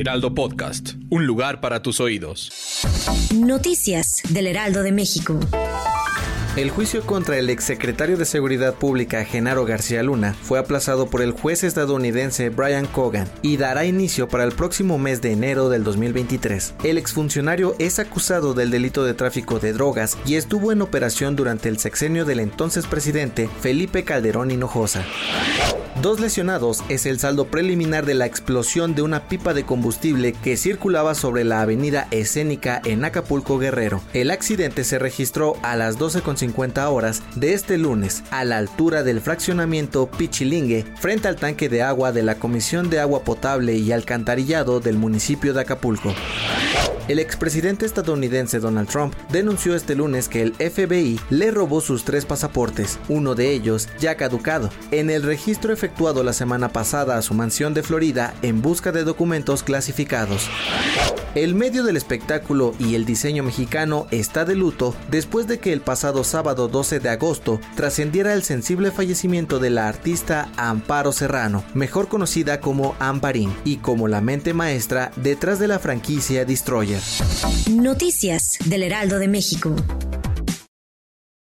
Heraldo Podcast. Un lugar para tus oídos. Noticias del Heraldo de México. El juicio contra el exsecretario de Seguridad Pública Genaro García Luna fue aplazado por el juez estadounidense Brian Cogan y dará inicio para el próximo mes de enero del 2023. El exfuncionario es acusado del delito de tráfico de drogas y estuvo en operación durante el sexenio del entonces presidente Felipe Calderón Hinojosa. Dos lesionados es el saldo preliminar de la explosión de una pipa de combustible que circulaba sobre la avenida Escénica en Acapulco Guerrero. El accidente se registró a las 12.50 horas de este lunes a la altura del fraccionamiento Pichilingue frente al tanque de agua de la Comisión de Agua Potable y Alcantarillado del municipio de Acapulco. El expresidente estadounidense Donald Trump denunció este lunes que el FBI le robó sus tres pasaportes, uno de ellos ya caducado, en el registro efectuado la semana pasada a su mansión de Florida en busca de documentos clasificados. El medio del espectáculo y el diseño mexicano está de luto después de que el pasado sábado 12 de agosto trascendiera el sensible fallecimiento de la artista Amparo Serrano, mejor conocida como Amparín y como la mente maestra detrás de la franquicia Destroyer. Noticias del Heraldo de México.